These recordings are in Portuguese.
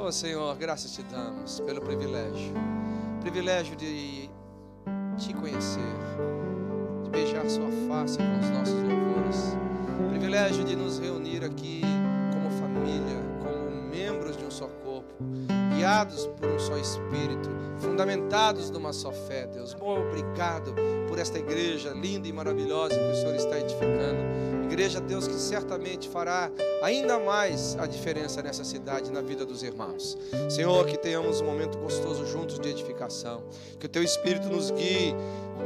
Oh Senhor, graças te damos pelo privilégio, privilégio de te conhecer, de beijar sua face com os nossos louvores, privilégio de nos reunir aqui como família, guiados por um só Espírito, fundamentados numa só fé, Deus. Obrigado por esta igreja linda e maravilhosa que o Senhor está edificando igreja, Deus, que certamente fará ainda mais a diferença nessa cidade, na vida dos irmãos. Senhor, que tenhamos um momento gostoso juntos de edificação, que o Teu Espírito nos guie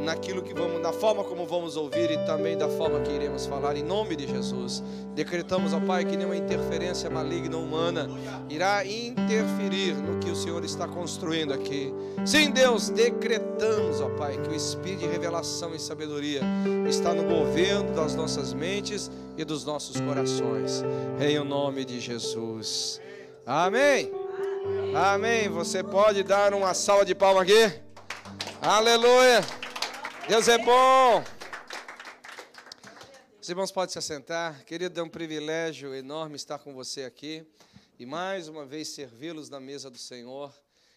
naquilo que vamos, na forma como vamos ouvir e também da forma que iremos falar, em nome de Jesus. Decretamos, ó Pai, que nenhuma interferência maligna humana irá interferir no que o Senhor está construindo aqui. Sim, Deus, decretamos, ó Pai, que o Espírito de revelação e sabedoria está no governo das nossas mentes e dos nossos corações. Em o nome de Jesus. Amém. Amém. Você pode dar uma salva de palmas aqui? Aleluia. Deus é bom. Os irmãos podem se assentar. Querido, é um privilégio enorme estar com você aqui e mais uma vez servi-los na mesa do Senhor.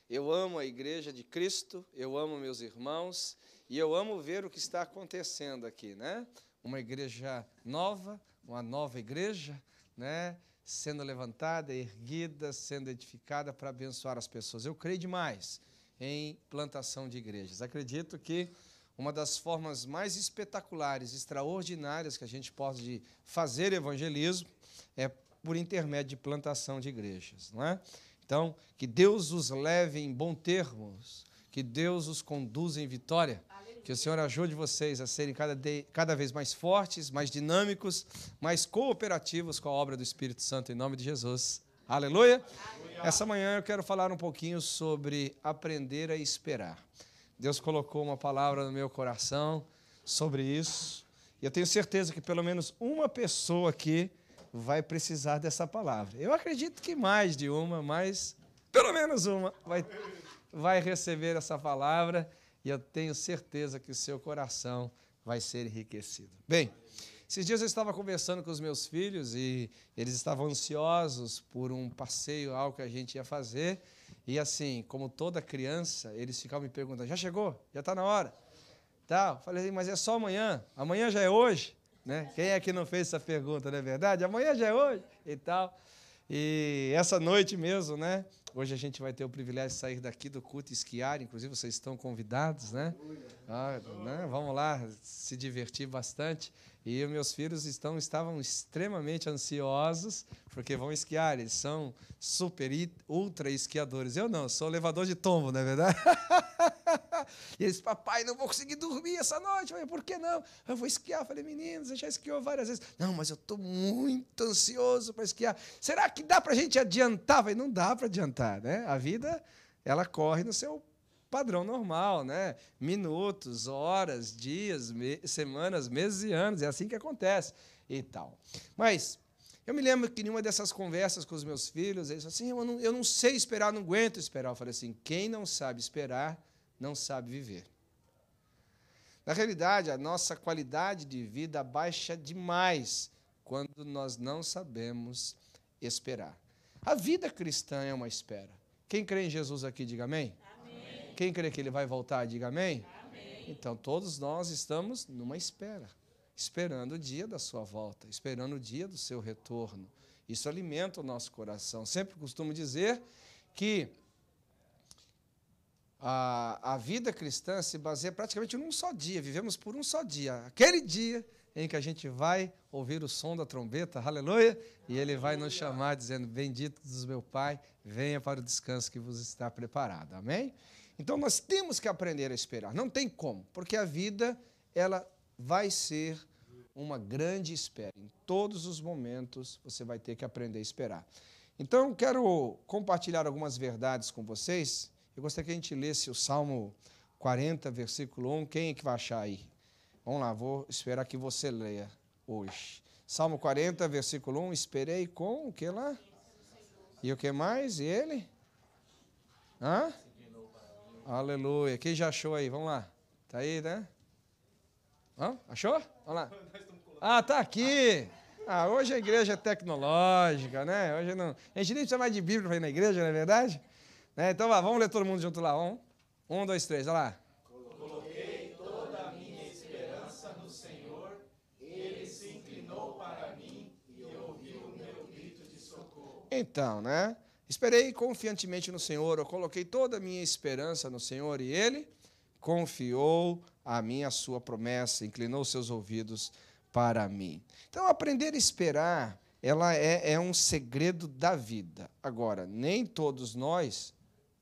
Eu amo a igreja de Cristo, eu amo meus irmãos e eu amo ver o que está acontecendo aqui, né? Uma igreja nova, uma nova igreja, né? Sendo levantada, erguida, sendo edificada para abençoar as pessoas. Eu creio demais em plantação de igrejas. Acredito que uma das formas mais espetaculares, extraordinárias que a gente pode fazer evangelismo é por intermédio de plantação de igrejas, não é? Então, que Deus os leve em bom termos, que Deus os conduza em vitória, Aleluia. que o Senhor ajude vocês a serem cada, de, cada vez mais fortes, mais dinâmicos, mais cooperativos com a obra do Espírito Santo, em nome de Jesus. Aleluia. Aleluia. Essa manhã eu quero falar um pouquinho sobre aprender a esperar. Deus colocou uma palavra no meu coração sobre isso. E eu tenho certeza que pelo menos uma pessoa aqui vai precisar dessa palavra. Eu acredito que mais de uma, mas pelo menos uma vai, vai receber essa palavra. E eu tenho certeza que o seu coração vai ser enriquecido. Bem, esses dias eu estava conversando com os meus filhos e eles estavam ansiosos por um passeio, algo que a gente ia fazer. E assim, como toda criança, eles ficavam me perguntando: já chegou? Já está na hora? Tal. Falei, mas é só amanhã. Amanhã já é hoje? Né? Quem é que não fez essa pergunta, não é verdade? Amanhã já é hoje e tal. E essa noite mesmo, né? Hoje a gente vai ter o privilégio de sair daqui do culto e esquiar, inclusive vocês estão convidados, né? Ah, né? Vamos lá se divertir bastante. E meus filhos estão, estavam extremamente ansiosos, porque vão esquiar. Eles são super, ultra esquiadores. Eu não, sou levador de tombo, não é verdade? e eles, papai, não vou conseguir dormir essa noite. Eu falei, por que não? Eu vou esquiar. Eu falei, meninos, você já esquiou várias vezes. Não, mas eu estou muito ansioso para esquiar. Será que dá para a gente adiantar? Eu falei, não dá para adiantar, né? A vida, ela corre no seu padrão normal, né? Minutos, horas, dias, me semanas, meses e anos. É assim que acontece e tal. Mas eu me lembro que em uma dessas conversas com os meus filhos, eles falaram assim: eu não, eu não sei esperar, não aguento esperar. Eu falei assim: quem não sabe esperar, não sabe viver. Na realidade, a nossa qualidade de vida baixa demais quando nós não sabemos esperar. A vida cristã é uma espera. Quem crê em Jesus aqui, diga amém. Quem crê que ele vai voltar, diga amém. amém. Então, todos nós estamos numa espera, esperando o dia da sua volta, esperando o dia do seu retorno. Isso alimenta o nosso coração. Sempre costumo dizer que a, a vida cristã se baseia praticamente num só dia, vivemos por um só dia. Aquele dia em que a gente vai ouvir o som da trombeta, aleluia, e ele vai nos chamar dizendo: Bendito dos meu Pai, venha para o descanso que vos está preparado. Amém? Então nós temos que aprender a esperar. Não tem como, porque a vida ela vai ser uma grande espera. Em todos os momentos você vai ter que aprender a esperar. Então quero compartilhar algumas verdades com vocês. Eu gostaria que a gente lesse o Salmo 40, versículo 1. Quem é que vai achar aí? Vamos lá, vou esperar que você leia hoje. Salmo 40, versículo 1. Esperei com o que lá? E o que mais? E ele? Hã? Aleluia. Quem já achou aí? Vamos lá. Tá aí, né? Hã? Achou? Vamos lá. Ah, tá aqui. Ah, hoje a igreja é tecnológica, né? Hoje não. A gente nem precisa mais de Bíblia para ir na igreja, não é verdade? Né? Então vamos ler todo mundo junto lá. Um, um dois, três, olha lá. Coloquei toda a minha esperança no Senhor, Ele se inclinou para mim e ouviu o meu grito de socorro. Então, né? Esperei confiantemente no Senhor, eu coloquei toda a minha esperança no Senhor e Ele confiou a mim a sua promessa, inclinou seus ouvidos para mim. Então, aprender a esperar, ela é, é um segredo da vida. Agora, nem todos nós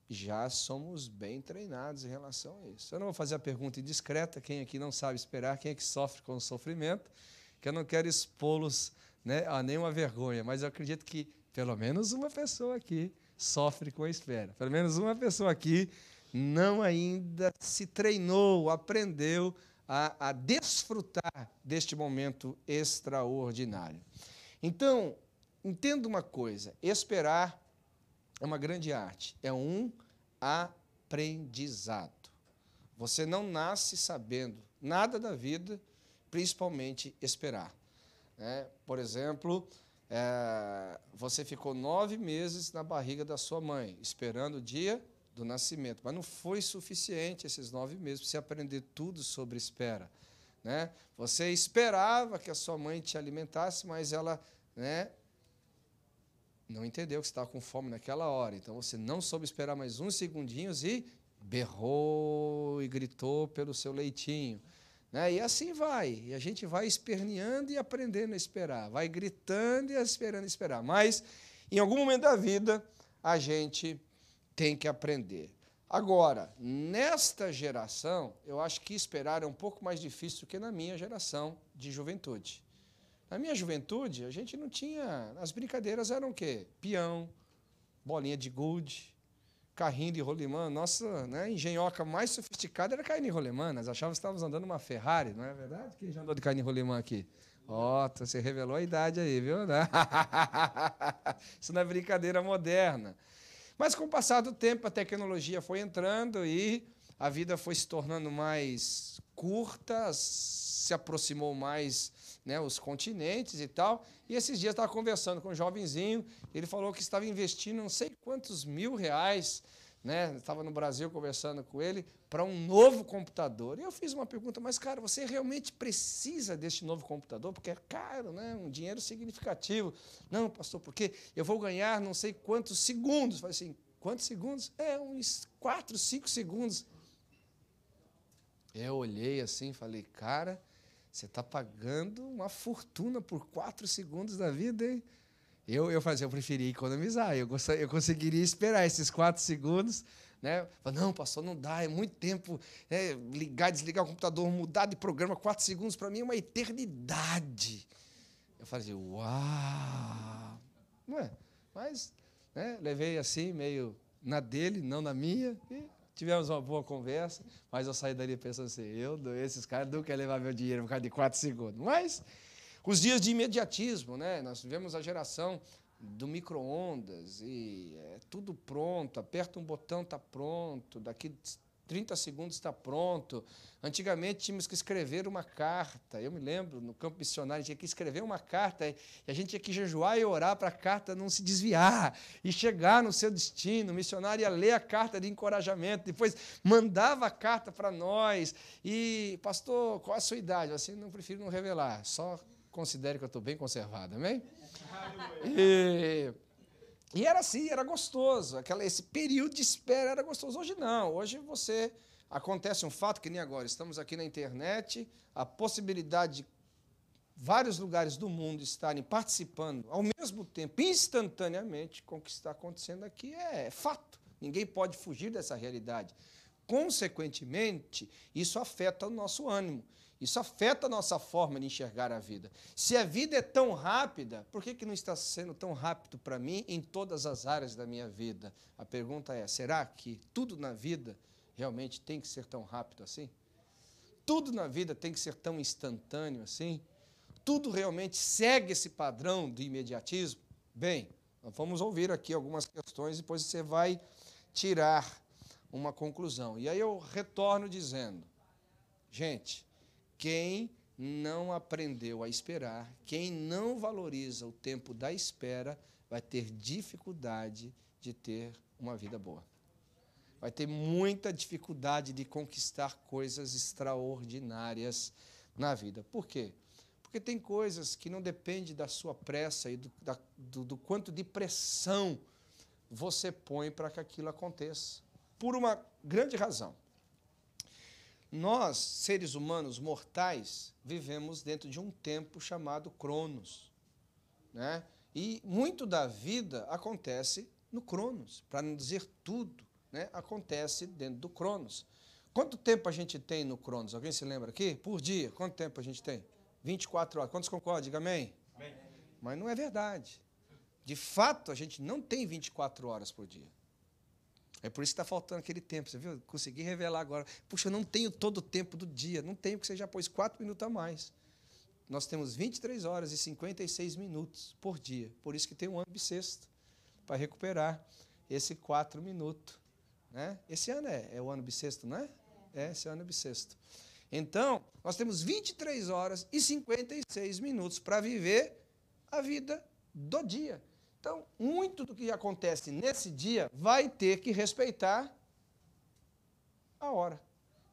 já somos bem treinados em relação a isso. Eu não vou fazer a pergunta indiscreta, quem aqui não sabe esperar, quem é que sofre com o sofrimento, que eu não quero expô-los né, a nenhuma vergonha, mas eu acredito que pelo menos uma pessoa aqui sofre com a espera. Pelo menos uma pessoa aqui não ainda se treinou, aprendeu a, a desfrutar deste momento extraordinário. Então, entenda uma coisa: esperar é uma grande arte, é um aprendizado. Você não nasce sabendo nada da vida, principalmente esperar. É, por exemplo, é, você ficou nove meses na barriga da sua mãe, esperando o dia do nascimento. Mas não foi suficiente esses nove meses para você aprender tudo sobre espera. Né? Você esperava que a sua mãe te alimentasse, mas ela né, não entendeu que você estava com fome naquela hora. Então você não soube esperar mais uns segundinhos e berrou e gritou pelo seu leitinho. Né? E assim vai. E a gente vai esperneando e aprendendo a esperar. Vai gritando e esperando esperar. Mas, em algum momento da vida, a gente tem que aprender. Agora, nesta geração, eu acho que esperar é um pouco mais difícil do que na minha geração de juventude. Na minha juventude, a gente não tinha. As brincadeiras eram o quê? Peão, bolinha de gude, carrinho de rolimã. Nossa né, engenhoca mais sofisticada era carrinho de rolimã. Nós achávamos que estávamos andando uma Ferrari, não é verdade? Quem já andou de carrinho de rolimã aqui? Ó, oh, você revelou a idade aí, viu? Isso não é brincadeira moderna. Mas com o passar do tempo, a tecnologia foi entrando e a vida foi se tornando mais curta, se aproximou mais né, os continentes e tal. E esses dias estava conversando com um jovenzinho, ele falou que estava investindo não sei quantos mil reais, né, estava no Brasil conversando com ele, para um novo computador. E eu fiz uma pergunta, mas cara, você realmente precisa deste novo computador? Porque é caro, né? um dinheiro significativo. Não, pastor, porque eu vou ganhar não sei quantos segundos. Falei assim, quantos segundos? É, uns 4, 5 segundos. Eu olhei assim falei, cara, você está pagando uma fortuna por 4 segundos da vida, hein? Eu, eu fazia, eu preferia economizar, eu, eu conseguiria esperar esses 4 segundos né? Não, pastor, não dá, é muito tempo. É, ligar, desligar o computador, mudar de programa, quatro segundos, para mim é uma eternidade. Eu falei, uau! Não é? Mas né, levei assim, meio na dele, não na minha, e tivemos uma boa conversa, mas eu saí dali pensando assim, eu, esses caras não querem levar meu dinheiro por causa de quatro segundos. Mas os dias de imediatismo, né? Nós vivemos a geração do micro-ondas e é tudo pronto, aperta um botão, está pronto, daqui 30 segundos está pronto. Antigamente tínhamos que escrever uma carta. Eu me lembro, no campo missionário, tinha que escrever uma carta e a gente tinha que jejuar e orar para a carta não se desviar e chegar no seu destino. O missionário ia ler a carta de encorajamento, depois mandava a carta para nós. E, pastor, qual a sua idade? Assim, não prefiro não revelar, só considere que eu estou bem conservado, amém? E, e era assim, era gostoso. Aquela, esse período de espera era gostoso. Hoje não. Hoje você. Acontece um fato que nem agora. Estamos aqui na internet, a possibilidade de vários lugares do mundo estarem participando ao mesmo tempo, instantaneamente, com o que está acontecendo aqui é fato. Ninguém pode fugir dessa realidade. Consequentemente, isso afeta o nosso ânimo. Isso afeta a nossa forma de enxergar a vida. Se a vida é tão rápida, por que, que não está sendo tão rápido para mim em todas as áreas da minha vida? A pergunta é: será que tudo na vida realmente tem que ser tão rápido assim? Tudo na vida tem que ser tão instantâneo assim? Tudo realmente segue esse padrão do imediatismo? Bem, vamos ouvir aqui algumas questões e depois você vai tirar uma conclusão. E aí eu retorno dizendo: gente, quem não aprendeu a esperar, quem não valoriza o tempo da espera, vai ter dificuldade de ter uma vida boa. Vai ter muita dificuldade de conquistar coisas extraordinárias na vida. Por quê? Porque tem coisas que não dependem da sua pressa e do, da, do, do quanto de pressão você põe para que aquilo aconteça. Por uma grande razão. Nós, seres humanos mortais, vivemos dentro de um tempo chamado Cronos. Né? E muito da vida acontece no Cronos, para não dizer tudo, né? acontece dentro do Cronos. Quanto tempo a gente tem no Cronos? Alguém se lembra aqui? Por dia, quanto tempo a gente tem? 24 horas. Quantos concordam? Diga amém. amém. Mas não é verdade. De fato, a gente não tem 24 horas por dia. É por isso que está faltando aquele tempo, você viu? Consegui revelar agora. Puxa, eu não tenho todo o tempo do dia. Não tenho, porque você já pôs 4 minutos a mais. Nós temos 23 horas e 56 minutos por dia. Por isso que tem um ano bissexto, para recuperar esse 4 minutos. Né? Esse ano é, é o ano bissexto, não é? É, esse ano é bissexto. Então, nós temos 23 horas e 56 minutos para viver a vida do dia. Então, muito do que acontece nesse dia vai ter que respeitar a hora.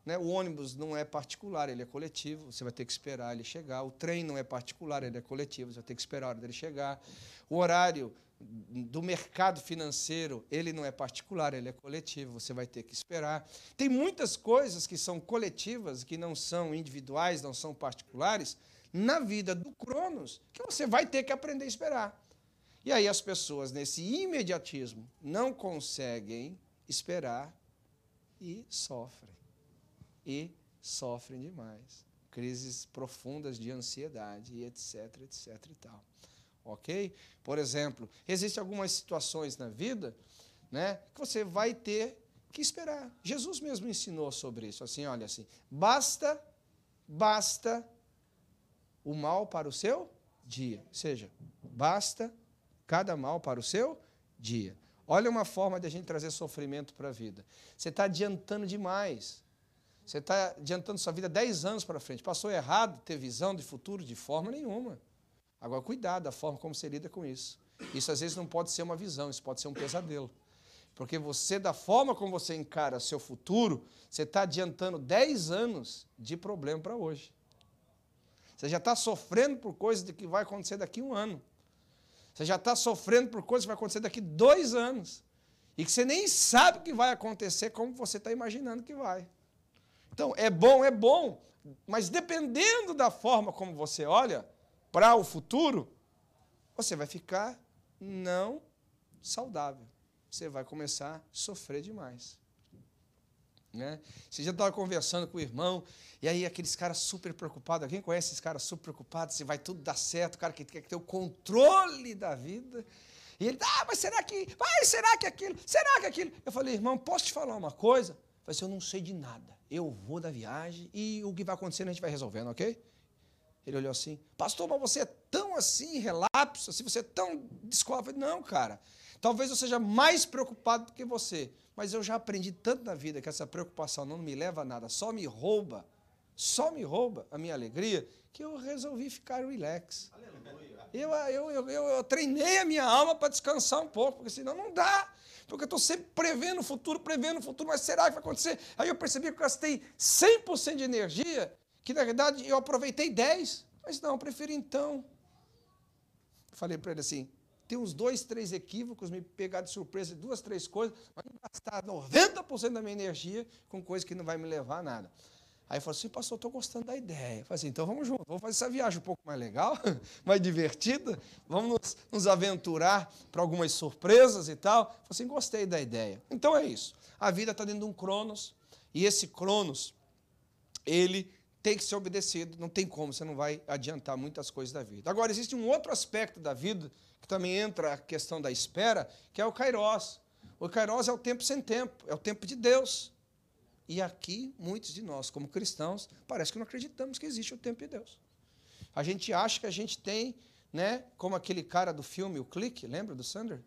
Né? O ônibus não é particular, ele é coletivo, você vai ter que esperar ele chegar. O trem não é particular, ele é coletivo, você vai ter que esperar a hora dele chegar. O horário do mercado financeiro, ele não é particular, ele é coletivo, você vai ter que esperar. Tem muitas coisas que são coletivas, que não são individuais, não são particulares, na vida do Cronos, que você vai ter que aprender a esperar. E aí as pessoas, nesse imediatismo, não conseguem esperar e sofrem. E sofrem demais. Crises profundas de ansiedade etc, etc e tal. Ok? Por exemplo, existem algumas situações na vida né, que você vai ter que esperar. Jesus mesmo ensinou sobre isso. Assim, olha assim, basta, basta o mal para o seu dia. Ou seja, basta cada mal para o seu dia. Olha uma forma de a gente trazer sofrimento para a vida. Você está adiantando demais. Você está adiantando sua vida 10 anos para frente. Passou errado ter visão de futuro de forma nenhuma. Agora, cuidado da forma como você lida com isso. Isso às vezes não pode ser uma visão, isso pode ser um pesadelo. Porque você, da forma como você encara seu futuro, você está adiantando 10 anos de problema para hoje. Você já está sofrendo por coisas que vai acontecer daqui a um ano. Você já está sofrendo por coisas que vai acontecer daqui dois anos. E que você nem sabe o que vai acontecer como você está imaginando que vai. Então, é bom, é bom. Mas dependendo da forma como você olha para o futuro, você vai ficar não saudável. Você vai começar a sofrer demais. Né? Você já estava conversando com o irmão, e aí aqueles caras super preocupados, alguém conhece esses caras super preocupados, se vai tudo dar certo, o cara que quer ter o controle da vida. E ele, ah, mas será que, vai, será que aquilo, será que aquilo? Eu falei, irmão, posso te falar uma coisa? Eu falei assim, eu não sei de nada, eu vou da viagem e o que vai acontecendo a gente vai resolvendo, ok? Ele olhou assim, pastor, mas você é tão assim, relapso, assim, você é tão descola. Eu falei, não, cara, talvez eu seja mais preocupado do que você, mas eu já aprendi tanto na vida que essa preocupação não me leva a nada, só me rouba, só me rouba a minha alegria, que eu resolvi ficar relax. Eu, eu, eu, eu, eu treinei a minha alma para descansar um pouco, porque senão não dá. Porque eu estou sempre prevendo o futuro, prevendo o futuro, mas será que vai acontecer? Aí eu percebi que eu gastei 100% de energia, que na verdade eu aproveitei 10%. Mas não, eu prefiro então. falei para ele assim: ter uns dois, três equívocos, me pegar de surpresa, duas, três coisas, mas gastar 90% da minha energia com coisa que não vai me levar a nada. Aí ele falou assim, pastor, estou gostando da ideia. Eu falei assim, então vamos junto, vamos fazer essa viagem um pouco mais legal, mais divertida, vamos nos, nos aventurar para algumas surpresas e tal. Eu falei assim, gostei da ideia. Então é isso. A vida está dentro de um cronos, e esse cronos, ele tem que ser obedecido, não tem como, você não vai adiantar muitas coisas da vida. Agora, existe um outro aspecto da vida que também entra a questão da espera, que é o Kairos. O Kairos é o tempo sem tempo, é o tempo de Deus. E aqui, muitos de nós, como cristãos, parece que não acreditamos que existe o tempo de Deus. A gente acha que a gente tem, né, como aquele cara do filme, o Clique, lembra do Sander?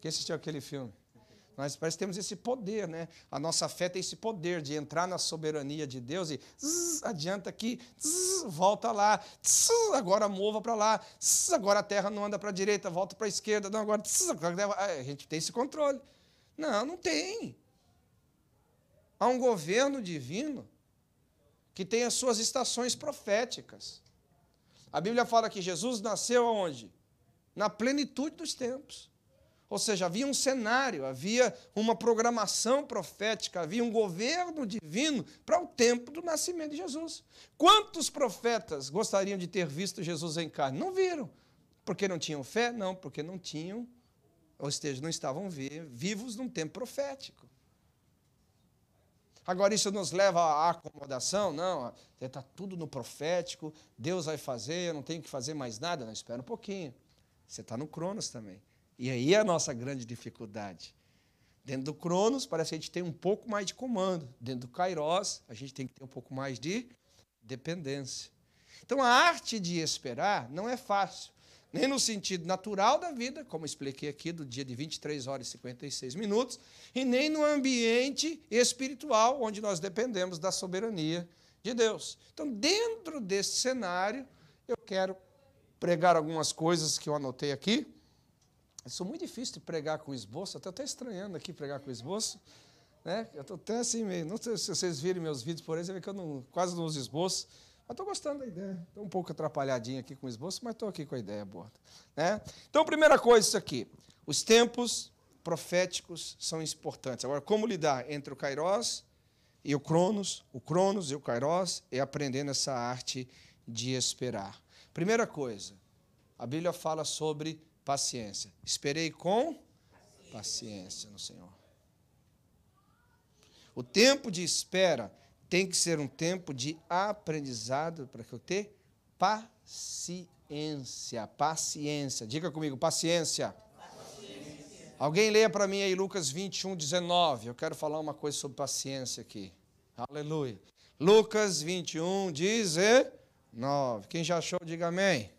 Quem assistiu aquele filme? Nós parece que temos esse poder, né? A nossa fé tem esse poder de entrar na soberania de Deus e zzz, adianta aqui, zzz, volta lá, zzz, agora mova para lá, agora a terra não anda para a direita, volta para a esquerda, não, agora, a gente tem esse controle. Não, não tem. Há um governo divino que tem as suas estações proféticas. A Bíblia fala que Jesus nasceu aonde? Na plenitude dos tempos. Ou seja, havia um cenário, havia uma programação profética, havia um governo divino para o tempo do nascimento de Jesus. Quantos profetas gostariam de ter visto Jesus em carne? Não viram. Porque não tinham fé? Não, porque não tinham, ou seja, não estavam vivos num tempo profético. Agora, isso nos leva à acomodação? Não, está tudo no profético, Deus vai fazer, eu não tenho que fazer mais nada. Não, espera um pouquinho. Você está no Cronos também. E aí é a nossa grande dificuldade. Dentro do Cronos, parece que a gente tem um pouco mais de comando. Dentro do Kairos, a gente tem que ter um pouco mais de dependência. Então, a arte de esperar não é fácil, nem no sentido natural da vida, como expliquei aqui, do dia de 23 horas e 56 minutos, e nem no ambiente espiritual, onde nós dependemos da soberania de Deus. Então, dentro desse cenário, eu quero pregar algumas coisas que eu anotei aqui sou muito difícil de pregar com esboço, estou até estranhando aqui pregar com esboço. Né? Eu estou até assim meio. Não sei se vocês virem meus vídeos por aí, você vê que eu não, quase não uso esboço. Mas estou gostando da ideia. Estou um pouco atrapalhadinho aqui com o esboço, mas estou aqui com a ideia boa. Né? Então, primeira coisa, isso aqui. Os tempos proféticos são importantes. Agora, como lidar entre o Kairos e o Cronos, o Cronos e o Kairos, é aprendendo essa arte de esperar. Primeira coisa, a Bíblia fala sobre paciência. Esperei com paciência no Senhor. O tempo de espera tem que ser um tempo de aprendizado para que eu tenha paciência. Paciência. Diga comigo, paciência. paciência. Alguém leia para mim aí Lucas 21, 19. Eu quero falar uma coisa sobre paciência aqui. Aleluia. Lucas 21, 19. Quem já achou, diga amém.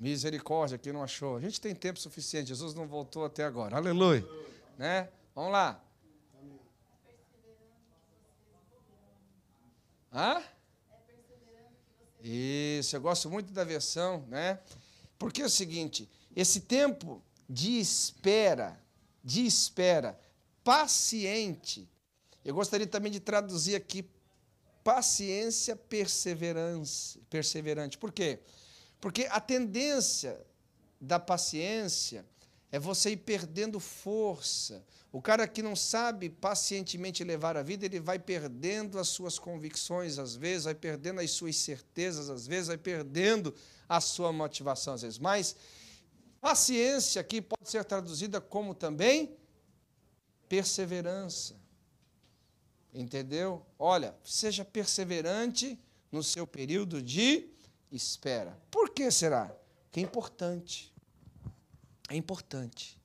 Misericórdia, quem não achou. A gente tem tempo suficiente, Jesus não voltou até agora. Aleluia. Né? Vamos lá. Hã? Isso, eu gosto muito da versão, né? Porque é o seguinte, esse tempo de espera, de espera, paciente, eu gostaria também de traduzir aqui paciência perseverante. Por quê? Porque a tendência da paciência é você ir perdendo força. O cara que não sabe pacientemente levar a vida, ele vai perdendo as suas convicções, às vezes, vai perdendo as suas certezas, às vezes, vai perdendo a sua motivação, às vezes. Mas paciência aqui pode ser traduzida como também perseverança. Entendeu? Olha, seja perseverante no seu período de espera. Por que será? Porque é importante. É importante.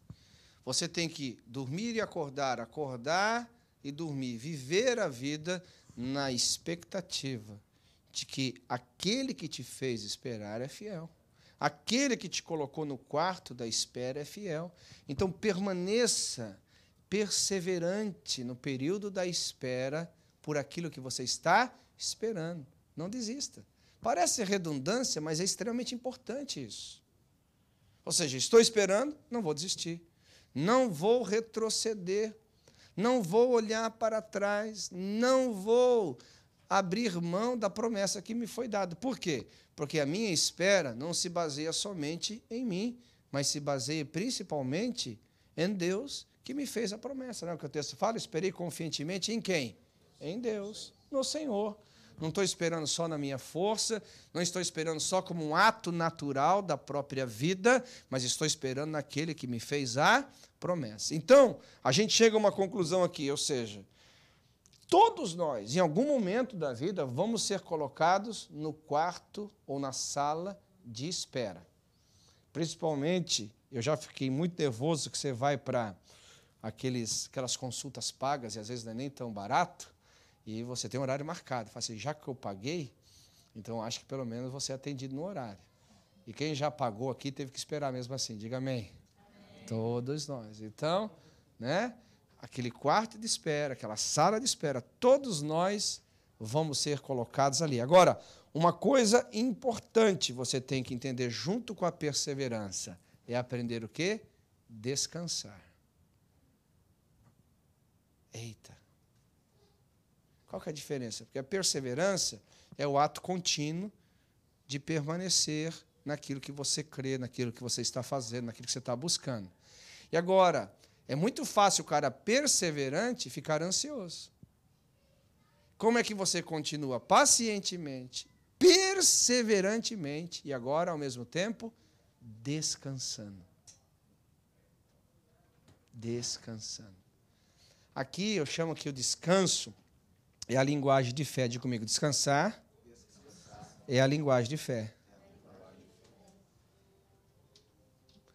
Você tem que dormir e acordar, acordar e dormir, viver a vida na expectativa de que aquele que te fez esperar é fiel. Aquele que te colocou no quarto da espera é fiel. Então permaneça perseverante no período da espera por aquilo que você está esperando. Não desista. Parece redundância, mas é extremamente importante isso. Ou seja, estou esperando, não vou desistir. Não vou retroceder. Não vou olhar para trás. Não vou abrir mão da promessa que me foi dada. Por quê? Porque a minha espera não se baseia somente em mim, mas se baseia principalmente em Deus que me fez a promessa. Não é o que o texto fala? Esperei confiantemente em quem? Em Deus, no Senhor não estou esperando só na minha força, não estou esperando só como um ato natural da própria vida, mas estou esperando naquele que me fez a promessa. Então, a gente chega a uma conclusão aqui, ou seja, todos nós, em algum momento da vida, vamos ser colocados no quarto ou na sala de espera. Principalmente, eu já fiquei muito nervoso que você vai para aqueles aquelas consultas pagas e às vezes não é nem tão barato e você tem um horário marcado. Fala assim, já que eu paguei, então acho que pelo menos você é atendido no horário. E quem já pagou aqui teve que esperar mesmo assim. Diga amém. amém. Todos nós. Então, né? Aquele quarto de espera, aquela sala de espera, todos nós vamos ser colocados ali. Agora, uma coisa importante você tem que entender junto com a perseverança é aprender o quê? Descansar. Eita. Qual que é a diferença? Porque a perseverança é o ato contínuo de permanecer naquilo que você crê, naquilo que você está fazendo, naquilo que você está buscando. E agora, é muito fácil o cara perseverante ficar ansioso. Como é que você continua pacientemente, perseverantemente e agora, ao mesmo tempo, descansando? Descansando. Aqui eu chamo que o descanso é a linguagem de fé. Diga comigo, descansar é a linguagem de fé.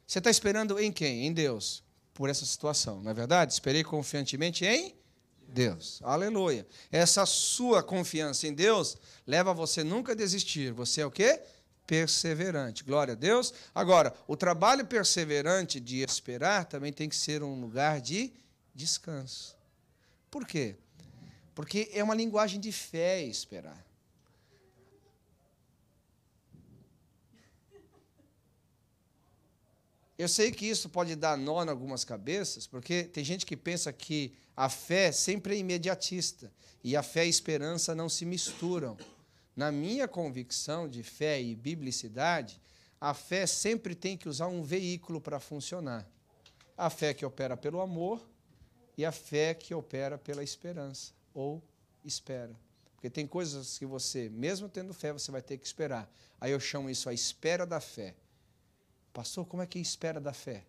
Você está esperando em quem? Em Deus, por essa situação, não é verdade? Esperei confiantemente em Deus. Aleluia. Essa sua confiança em Deus leva você nunca a desistir. Você é o quê? Perseverante. Glória a Deus. Agora, o trabalho perseverante de esperar também tem que ser um lugar de descanso. Por quê? Porque é uma linguagem de fé esperar. Eu sei que isso pode dar nó em algumas cabeças, porque tem gente que pensa que a fé sempre é imediatista e a fé e a esperança não se misturam. Na minha convicção de fé e biblicidade, a fé sempre tem que usar um veículo para funcionar. A fé que opera pelo amor e a fé que opera pela esperança ou espera. Porque tem coisas que você, mesmo tendo fé, você vai ter que esperar. Aí eu chamo isso a espera da fé. Pastor, como é que é espera da fé?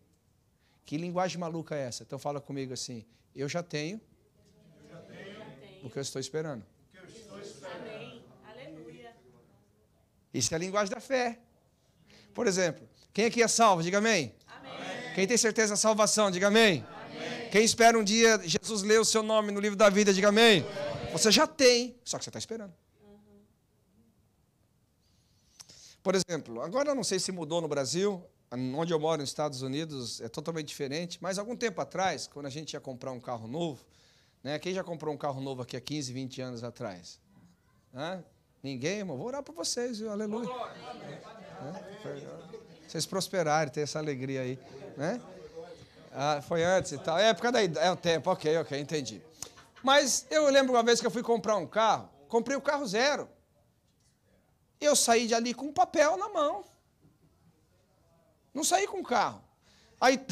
Que linguagem maluca é essa? Então fala comigo assim: eu já tenho, eu já tenho o que eu estou esperando. Eu estou esperando. Amém. Aleluia. Isso é a linguagem da fé. Por exemplo, quem aqui é salvo? Diga amém. amém. Quem tem certeza da salvação? Diga amém. amém. Quem espera um dia Jesus ler o seu nome no livro da vida? Diga amém. amém. Você já tem, só que você está esperando. Por exemplo, agora não sei se mudou no Brasil, onde eu moro nos Estados Unidos é totalmente diferente, mas algum tempo atrás, quando a gente ia comprar um carro novo, né, quem já comprou um carro novo aqui há 15, 20 anos atrás? Hã? Ninguém, irmão? Vou orar para vocês, viu? aleluia. Vocês prosperarem, ter essa alegria aí. Né? Ah, foi antes e tal. É época da é o tempo, ok, ok, entendi. Mas eu lembro uma vez que eu fui comprar um carro, comprei o carro zero. Eu saí de ali com um papel na mão. Não saí com o carro. Aí.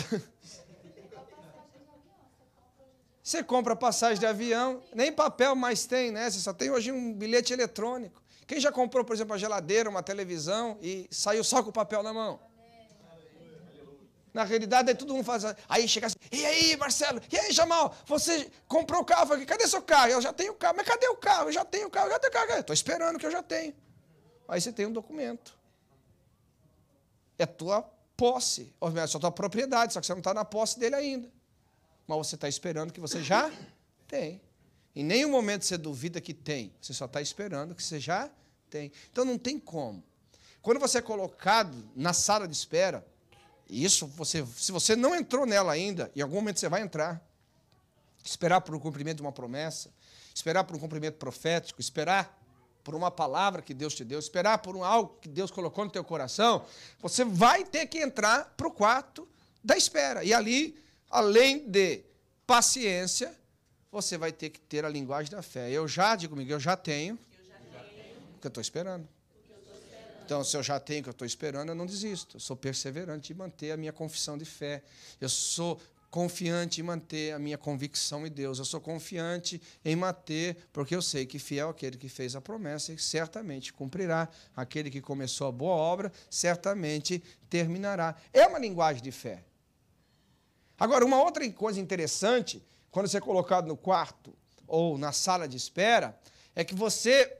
Você compra passagem de avião, nem papel mais tem, né? Você só tem hoje um bilhete eletrônico. Quem já comprou, por exemplo, uma geladeira, uma televisão e saiu só com o papel na mão? Na realidade, aí todo mundo faz. Aí chega assim, e aí, Marcelo? E aí, Jamal? Você comprou o carro? Falei, cadê seu carro? Eu já tenho o carro. Mas cadê o carro? Eu já tenho o carro, eu já tenho o carro. Estou esperando que eu já tenho. Aí você tem um documento. É tua posse, ou melhor, é tua propriedade, só que você não está na posse dele ainda. Mas você está esperando que você já tem. Em nenhum momento você duvida que tem, você só está esperando que você já tem. Então não tem como. Quando você é colocado na sala de espera, isso você, se você não entrou nela ainda, em algum momento você vai entrar. Esperar por um cumprimento de uma promessa, esperar por um cumprimento profético, esperar por uma palavra que Deus te deu, esperar por um algo que Deus colocou no teu coração, você vai ter que entrar para o quarto da espera. E ali, além de paciência, você vai ter que ter a linguagem da fé. Eu já, digo comigo, eu já tenho, eu já tenho. o que eu estou esperando. Então, se eu já tenho o que eu estou esperando, eu não desisto. Eu sou perseverante em manter a minha confissão de fé. Eu sou confiante em manter a minha convicção em Deus. Eu sou confiante em manter, porque eu sei que fiel é aquele que fez a promessa e certamente cumprirá. Aquele que começou a boa obra, certamente terminará. É uma linguagem de fé. Agora, uma outra coisa interessante, quando você é colocado no quarto ou na sala de espera, é que você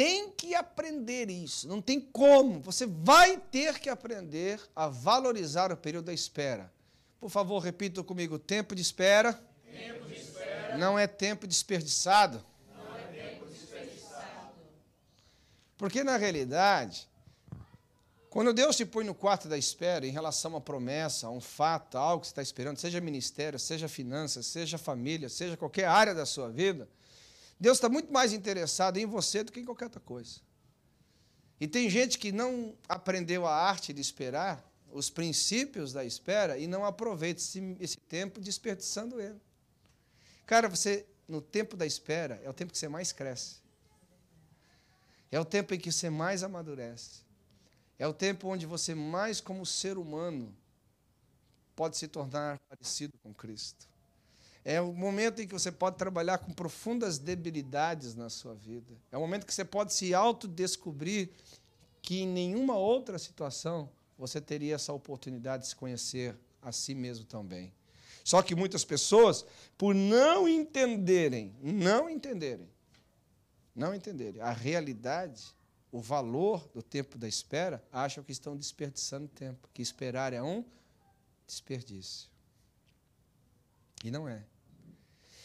tem que aprender isso, não tem como. Você vai ter que aprender a valorizar o período da espera. Por favor, repita comigo: tempo de espera, tempo de espera. Não, é tempo desperdiçado. Porque, na realidade, Quando Deus te põe no quarto da espera em relação a uma promessa, a um fato, a algo que você está esperando, seja ministério, seja finanças, seja família, seja qualquer área da sua vida, Deus está muito mais interessado em você do que em qualquer outra coisa. E tem gente que não aprendeu a arte de esperar, os princípios da espera, e não aproveita esse, esse tempo desperdiçando ele. Cara, você, no tempo da espera, é o tempo que você mais cresce. É o tempo em que você mais amadurece. É o tempo onde você mais, como ser humano, pode se tornar parecido com Cristo. É o momento em que você pode trabalhar com profundas debilidades na sua vida. É o momento que você pode se autodescobrir que em nenhuma outra situação você teria essa oportunidade de se conhecer a si mesmo também. Só que muitas pessoas, por não entenderem, não entenderem, não entenderem a realidade, o valor do tempo da espera, acham que estão desperdiçando tempo, que esperar é um desperdício. E não é.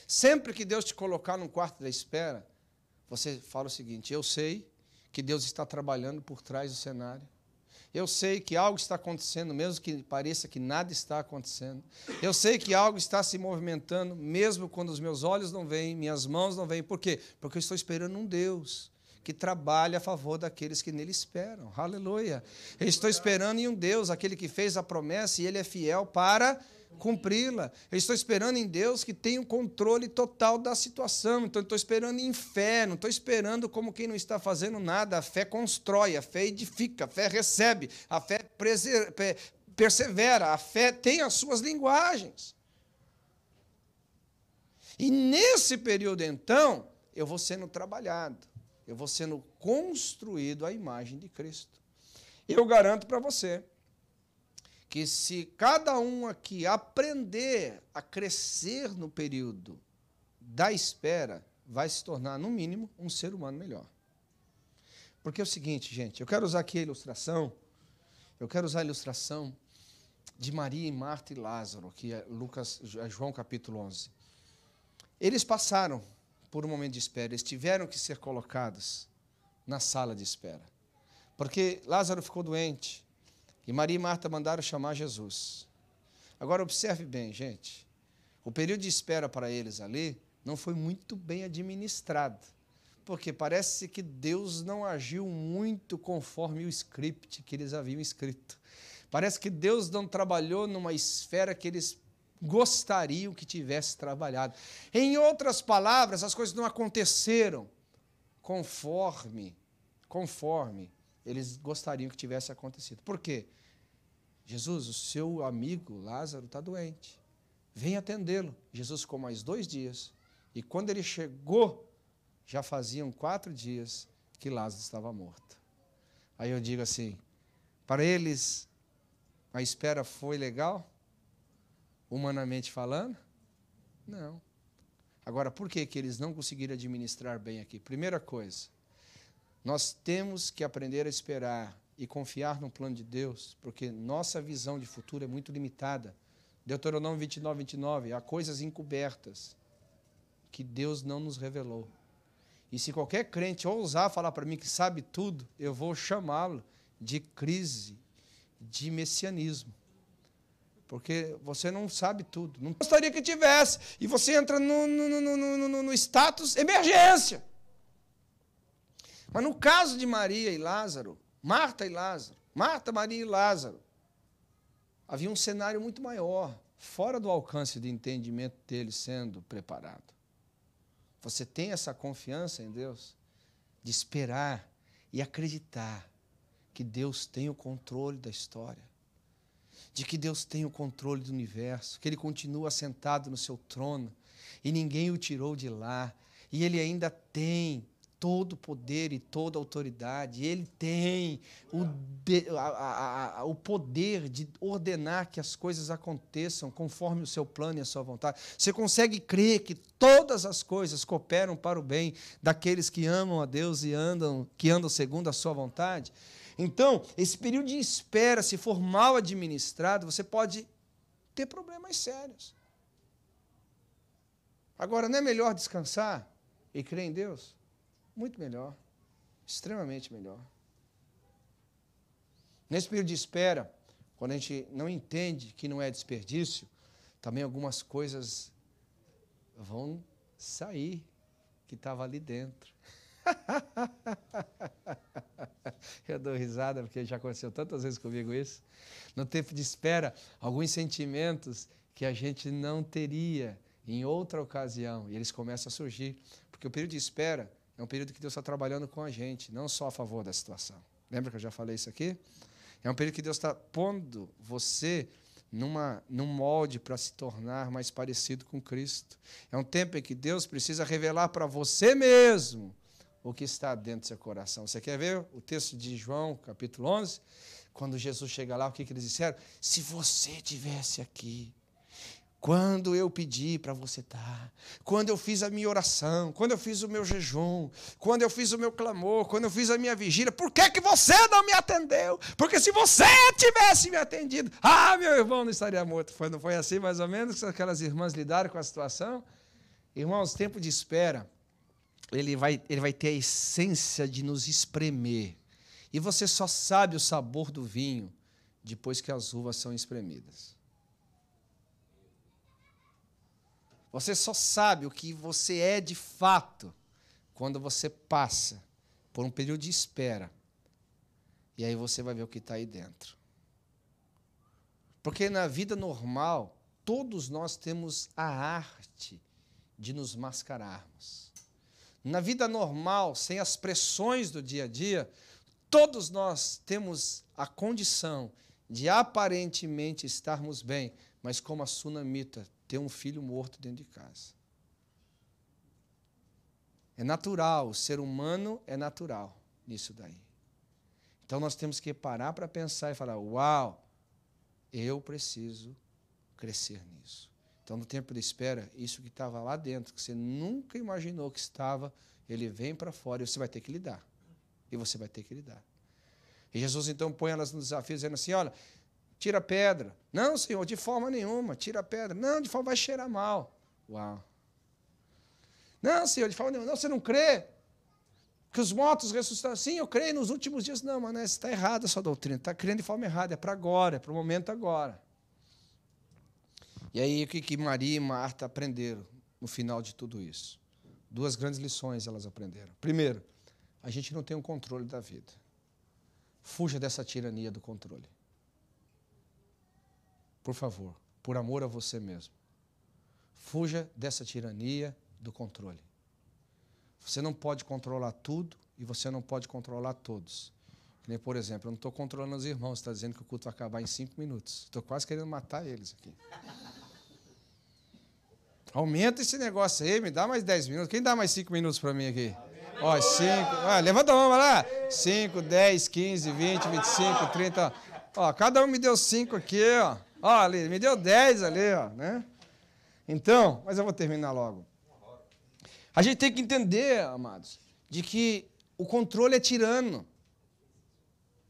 Sempre que Deus te colocar no quarto da espera, você fala o seguinte: eu sei que Deus está trabalhando por trás do cenário. Eu sei que algo está acontecendo, mesmo que pareça que nada está acontecendo. Eu sei que algo está se movimentando, mesmo quando os meus olhos não veem, minhas mãos não veem. Por quê? Porque eu estou esperando um Deus que trabalha a favor daqueles que nele esperam. Aleluia. Eu estou esperando em um Deus, aquele que fez a promessa e ele é fiel para cumpri-la. Eu estou esperando em Deus que tenha o controle total da situação. Então, estou esperando em fé, não estou esperando como quem não está fazendo nada. A fé constrói, a fé edifica, a fé recebe, a fé persevera, a fé tem as suas linguagens. E nesse período, então, eu vou sendo trabalhado, eu vou sendo construído à imagem de Cristo. Eu garanto para você que se cada um aqui aprender a crescer no período da espera, vai se tornar, no mínimo, um ser humano melhor. Porque é o seguinte, gente, eu quero usar aqui a ilustração, eu quero usar a ilustração de Maria e Marta e Lázaro, que é Lucas, é João capítulo 11. Eles passaram por um momento de espera, eles tiveram que ser colocados na sala de espera. Porque Lázaro ficou doente, e Maria e Marta mandaram chamar Jesus. Agora, observe bem, gente. O período de espera para eles ali não foi muito bem administrado. Porque parece que Deus não agiu muito conforme o script que eles haviam escrito. Parece que Deus não trabalhou numa esfera que eles gostariam que tivesse trabalhado. Em outras palavras, as coisas não aconteceram conforme, conforme eles gostariam que tivesse acontecido. Por quê? Jesus, o seu amigo Lázaro está doente. Vem atendê-lo. Jesus ficou mais dois dias. E quando ele chegou, já faziam quatro dias que Lázaro estava morto. Aí eu digo assim: para eles, a espera foi legal? Humanamente falando? Não. Agora, por que, que eles não conseguiram administrar bem aqui? Primeira coisa, nós temos que aprender a esperar e confiar no plano de Deus, porque nossa visão de futuro é muito limitada. Deuteronômio 29, 29, há coisas encobertas que Deus não nos revelou. E se qualquer crente ousar falar para mim que sabe tudo, eu vou chamá-lo de crise, de messianismo. Porque você não sabe tudo. Não gostaria que tivesse. E você entra no, no, no, no, no status emergência. Mas no caso de Maria e Lázaro, Marta e Lázaro, Marta, Maria e Lázaro, havia um cenário muito maior, fora do alcance de entendimento deles sendo preparado. Você tem essa confiança em Deus de esperar e acreditar que Deus tem o controle da história, de que Deus tem o controle do universo, que Ele continua sentado no seu trono e ninguém o tirou de lá, e Ele ainda tem todo poder e toda autoridade. Ele tem o, de, a, a, a, o poder de ordenar que as coisas aconteçam conforme o seu plano e a sua vontade. Você consegue crer que todas as coisas cooperam para o bem daqueles que amam a Deus e andam, que andam segundo a sua vontade? Então, esse período de espera, se for mal administrado, você pode ter problemas sérios. Agora, não é melhor descansar e crer em Deus? Muito melhor. Extremamente melhor. Nesse período de espera, quando a gente não entende que não é desperdício, também algumas coisas vão sair que estava ali dentro. Eu dou risada porque já aconteceu tantas vezes comigo isso. No tempo de espera, alguns sentimentos que a gente não teria em outra ocasião, e eles começam a surgir. Porque o período de espera é um período que Deus está trabalhando com a gente, não só a favor da situação. Lembra que eu já falei isso aqui? É um período que Deus está pondo você numa, num molde para se tornar mais parecido com Cristo. É um tempo em que Deus precisa revelar para você mesmo o que está dentro do seu coração. Você quer ver o texto de João, capítulo 11? Quando Jesus chega lá, o que, que eles disseram? Se você tivesse aqui, quando eu pedi para você estar, quando eu fiz a minha oração, quando eu fiz o meu jejum, quando eu fiz o meu clamor, quando eu fiz a minha vigília, por que, que você não me atendeu? Porque se você tivesse me atendido, ah, meu irmão não estaria morto. Foi, não foi assim mais ou menos que aquelas irmãs lidaram com a situação? Irmãos, tempo de espera, ele vai, ele vai ter a essência de nos espremer. E você só sabe o sabor do vinho depois que as uvas são espremidas. Você só sabe o que você é de fato quando você passa por um período de espera. E aí você vai ver o que está aí dentro. Porque na vida normal, todos nós temos a arte de nos mascararmos. Na vida normal, sem as pressões do dia a dia, todos nós temos a condição de aparentemente estarmos bem, mas como a sunamita, ter um filho morto dentro de casa. É natural, o ser humano é natural nisso daí. Então nós temos que parar para pensar e falar: uau, eu preciso crescer nisso. Então, no tempo de espera, isso que estava lá dentro, que você nunca imaginou que estava, ele vem para fora e você vai ter que lidar. E você vai ter que lidar. E Jesus então põe elas no desafio, dizendo assim: olha, tira a pedra. Não, Senhor, de forma nenhuma, tira a pedra. Não, de forma vai cheirar mal. Uau. Não, Senhor, de forma nenhuma. Não, você não crê? Que os mortos ressuscitaram. Sim, eu creio nos últimos dias. Não, mas está errada a sua doutrina. Está crendo de forma errada. É para agora, é para o momento agora. E aí, o que, que Maria e Marta aprenderam no final de tudo isso? Duas grandes lições elas aprenderam. Primeiro, a gente não tem o um controle da vida. Fuja dessa tirania do controle. Por favor, por amor a você mesmo. Fuja dessa tirania do controle. Você não pode controlar tudo e você não pode controlar todos. Nem, por exemplo, eu não estou controlando os irmãos, está dizendo que o culto vai acabar em cinco minutos. Estou quase querendo matar eles aqui. Aumenta esse negócio aí, me dá mais dez minutos. Quem dá mais cinco minutos para mim aqui? Ó, cinco. Ah, levanta a mão, vai lá. Cinco, dez, quinze, vinte, vinte e cinco, trinta. Ó, cada um me deu cinco aqui, ó. Ó, ali, me deu 10 ali, ó, né? Então, mas eu vou terminar logo. A gente tem que entender, amados, de que o controle é tirano.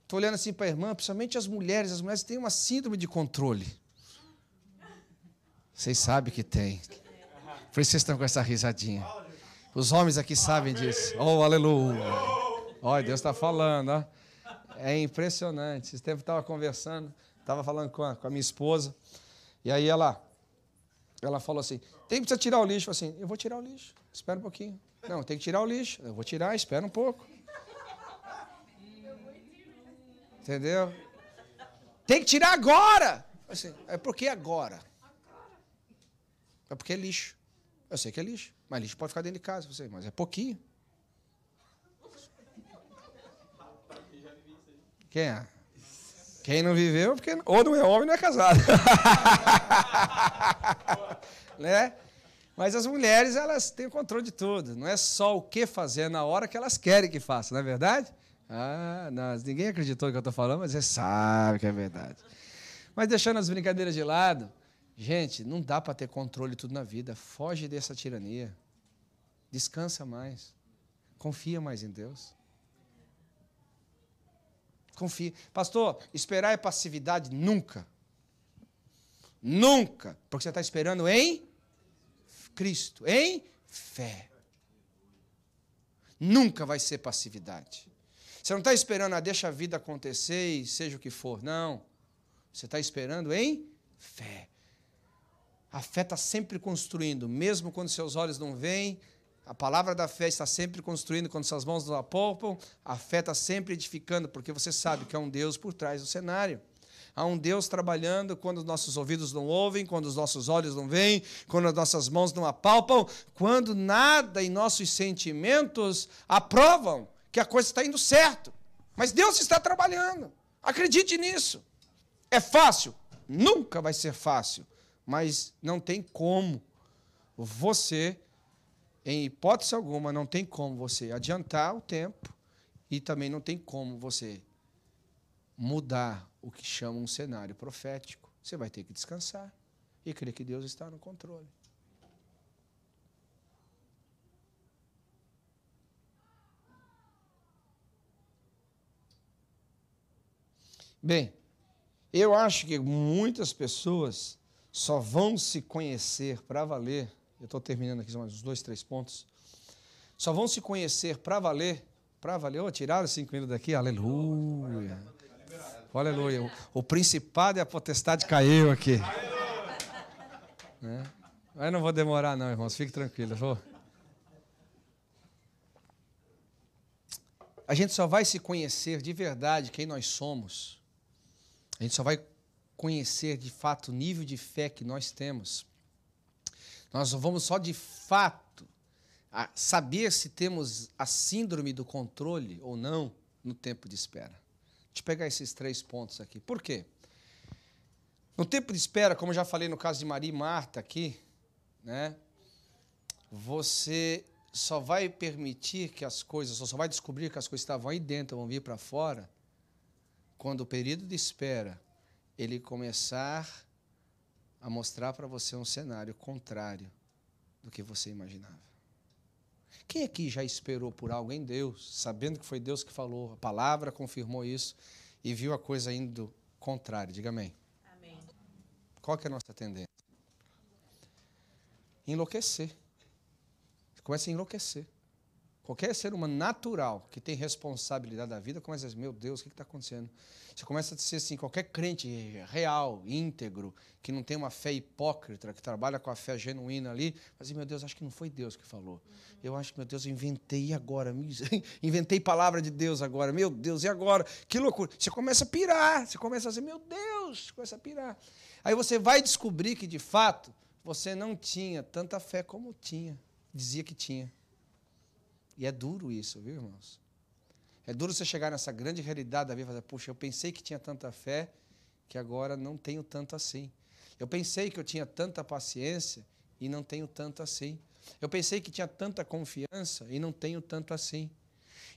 Estou olhando assim para a irmã, principalmente as mulheres. As mulheres têm uma síndrome de controle. Vocês sabem que tem. Por isso vocês estão com essa risadinha. Os homens aqui sabem disso. Oh, aleluia. Olha, Deus está falando. Ó. É impressionante. Esse tempo estava conversando. Estava falando com a, com a, minha esposa. E aí ela, ela falou assim: tem que tirar o lixo. Eu assim, eu vou tirar o lixo. Espera um pouquinho. Não, tem que tirar o lixo. Eu vou tirar, espera um pouco. Entendeu? Tem que tirar agora. Assim, é porque agora. É porque é lixo. Eu sei que é lixo, mas lixo pode ficar dentro de casa, você, mas é pouquinho. Quem é? Quem não viveu, porque ou não é homem, não é casado. né? Mas as mulheres, elas têm o controle de tudo. Não é só o que fazer na hora que elas querem que faça, não é verdade? Ah, não, ninguém acreditou no que eu estou falando, mas você sabe que é verdade. Mas deixando as brincadeiras de lado, gente, não dá para ter controle de tudo na vida. Foge dessa tirania. Descansa mais. Confia mais em Deus. Confie. Pastor, esperar é passividade? Nunca. Nunca. Porque você está esperando em Cristo, em fé. Nunca vai ser passividade. Você não está esperando, ah, deixa a vida acontecer e seja o que for. Não. Você está esperando em fé. A fé está sempre construindo, mesmo quando seus olhos não veem, a palavra da fé está sempre construindo quando suas mãos não apalpam, a fé está sempre edificando, porque você sabe que há um Deus por trás do cenário. Há um Deus trabalhando quando os nossos ouvidos não ouvem, quando os nossos olhos não veem, quando as nossas mãos não apalpam, quando nada em nossos sentimentos aprovam que a coisa está indo certo. Mas Deus está trabalhando. Acredite nisso. É fácil? Nunca vai ser fácil mas não tem como você, em hipótese alguma, não tem como você adiantar o tempo e também não tem como você mudar o que chama um cenário profético. Você vai ter que descansar e crer que Deus está no controle. Bem, eu acho que muitas pessoas só vão se conhecer para valer. Eu estou terminando aqui mais uns dois, três pontos. Só vão se conhecer para valer. Para valer. Oh, tiraram cinco minutos daqui. Aleluia. Aleluia. O, o principado e a potestade caiu aqui. Né? Mas não vou demorar, não, irmãos. Fique tranquilo. Vou. A gente só vai se conhecer de verdade quem nós somos. A gente só vai conhecer de fato o nível de fé que nós temos. Nós vamos só de fato saber se temos a síndrome do controle ou não no tempo de espera. Deixa eu pegar esses três pontos aqui. Por quê? No tempo de espera, como eu já falei no caso de Maria e Marta aqui, né, você só vai permitir que as coisas, só vai descobrir que as coisas estavam aí dentro, vão vir para fora, quando o período de espera ele começar a mostrar para você um cenário contrário do que você imaginava. Quem aqui já esperou por algo em Deus, sabendo que foi Deus que falou, a palavra confirmou isso e viu a coisa indo contrária? Diga amém. amém. Qual que é a nossa tendência? Enlouquecer. Você começa a enlouquecer. Qualquer ser humano natural que tem responsabilidade da vida começa a dizer, meu Deus, o que está acontecendo? Você começa a dizer assim, qualquer crente real, íntegro, que não tem uma fé hipócrita, que trabalha com a fé genuína ali, mas meu Deus, acho que não foi Deus que falou. Eu acho que, meu Deus, eu inventei agora, inventei palavra de Deus agora, meu Deus, e agora? Que loucura. Você começa a pirar, você começa a dizer, meu Deus, começa a pirar. Aí você vai descobrir que, de fato, você não tinha tanta fé como tinha, dizia que tinha. E é duro isso, viu, irmãos? É duro você chegar nessa grande realidade da vida e falar, puxa, eu pensei que tinha tanta fé que agora não tenho tanto assim. Eu pensei que eu tinha tanta paciência e não tenho tanto assim. Eu pensei que tinha tanta confiança e não tenho tanto assim.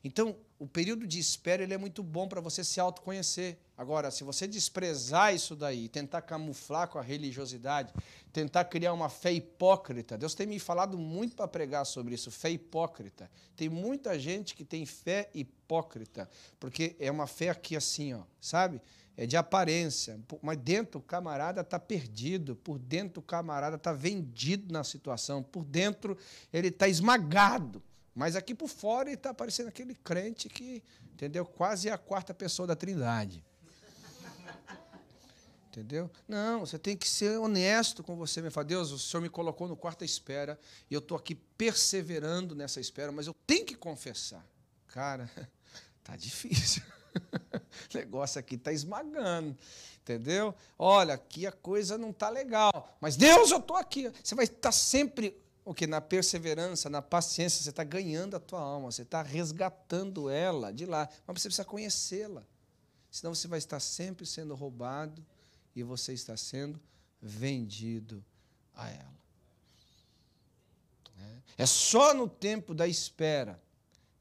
Então, o período de espera ele é muito bom para você se autoconhecer. Agora, se você desprezar isso daí, tentar camuflar com a religiosidade, tentar criar uma fé hipócrita, Deus tem me falado muito para pregar sobre isso, fé hipócrita. Tem muita gente que tem fé hipócrita, porque é uma fé aqui assim, ó, sabe? É de aparência, mas dentro o camarada está perdido, por dentro o camarada está vendido na situação, por dentro ele está esmagado. Mas aqui por fora ele está parecendo aquele crente que, entendeu? Quase é a quarta pessoa da Trindade. Entendeu? Não, você tem que ser honesto com você mesmo. Fala, Deus, o Senhor me colocou no quarto espera e eu estou aqui perseverando nessa espera, mas eu tenho que confessar. Cara, tá difícil. o negócio aqui está esmagando. Entendeu? Olha, aqui a coisa não está legal. Mas Deus, eu estou aqui. Você vai estar tá sempre o que na perseverança, na paciência, você está ganhando a tua alma, você está resgatando ela de lá, mas você precisa conhecê-la. Senão você vai estar sempre sendo roubado e você está sendo vendido a ela. É só no tempo da espera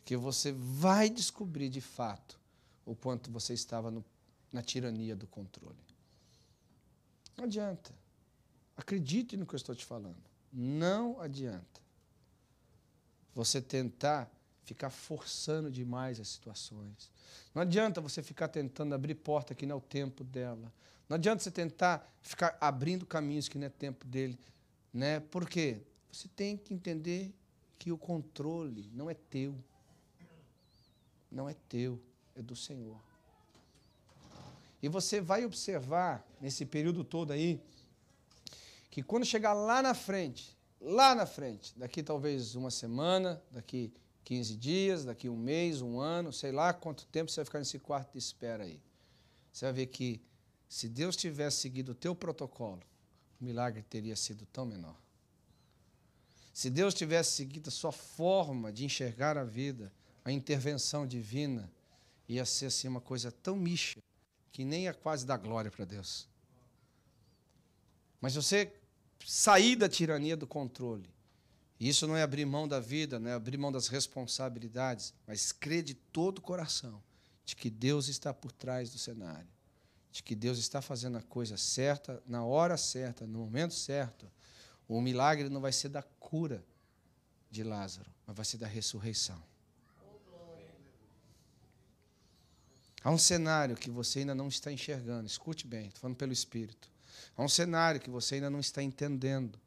que você vai descobrir de fato o quanto você estava no, na tirania do controle. Não adianta. Acredite no que eu estou te falando. Não adianta você tentar ficar forçando demais as situações. Não adianta você ficar tentando abrir porta que não é o tempo dela. Não adianta você tentar ficar abrindo caminhos que não é tempo dele. Né? Por quê? Você tem que entender que o controle não é teu. Não é teu. é do Senhor. E você vai observar nesse período todo aí que quando chegar lá na frente, lá na frente, daqui talvez uma semana, daqui 15 dias, daqui um mês, um ano, sei lá quanto tempo você vai ficar nesse quarto de espera aí. Você vai ver que se Deus tivesse seguido o teu protocolo, o milagre teria sido tão menor. Se Deus tivesse seguido a sua forma de enxergar a vida, a intervenção divina, ia ser assim uma coisa tão micha que nem é quase dar glória para Deus. Mas você sair da tirania do controle, isso não é abrir mão da vida, não é abrir mão das responsabilidades, mas crer de todo o coração de que Deus está por trás do cenário, de que Deus está fazendo a coisa certa, na hora certa, no momento certo. O milagre não vai ser da cura de Lázaro, mas vai ser da ressurreição. Há um cenário que você ainda não está enxergando, escute bem, estou falando pelo Espírito. Há um cenário que você ainda não está entendendo.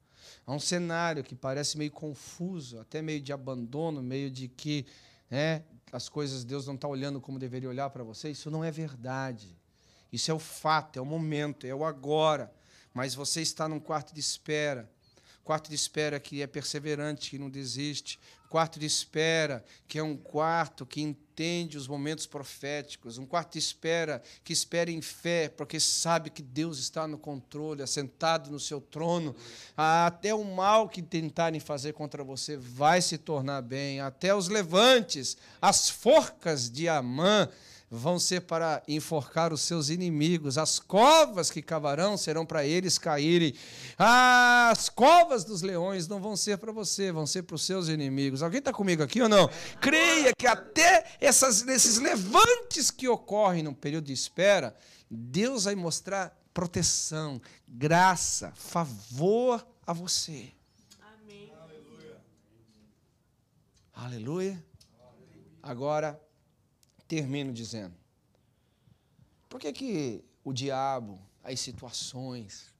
Há um cenário que parece meio confuso, até meio de abandono, meio de que né, as coisas Deus não está olhando como deveria olhar para você. Isso não é verdade. Isso é o fato, é o momento, é o agora. Mas você está num quarto de espera. Quarto de espera que é perseverante, que não desiste. Quarto de espera, que é um quarto que entende os momentos proféticos. Um quarto espera que espera em fé, porque sabe que Deus está no controle, assentado no seu trono. Até o mal que tentarem fazer contra você vai se tornar bem. Até os levantes, as forcas de Amã vão ser para enforcar os seus inimigos. As covas que cavarão serão para eles caírem. As covas dos leões não vão ser para você, vão ser para os seus inimigos. Alguém está comigo aqui ou não? Creia que até essas, esses levantes que ocorrem no período de espera, Deus vai mostrar proteção, graça, favor a você. Amém. Aleluia. Aleluia. Agora, termino dizendo: por que, que o diabo, as situações,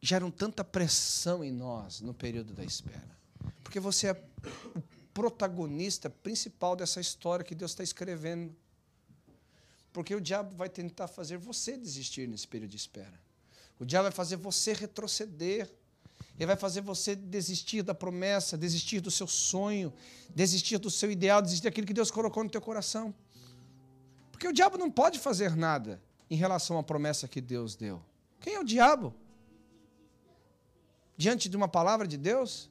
geram tanta pressão em nós no período da espera? Porque você é o protagonista principal dessa história que Deus está escrevendo. Porque o diabo vai tentar fazer você desistir nesse período de espera. O diabo vai fazer você retroceder. Ele vai fazer você desistir da promessa, desistir do seu sonho, desistir do seu ideal, desistir daquilo que Deus colocou no teu coração. Porque o diabo não pode fazer nada em relação à promessa que Deus deu. Quem é o diabo? Diante de uma palavra de Deus?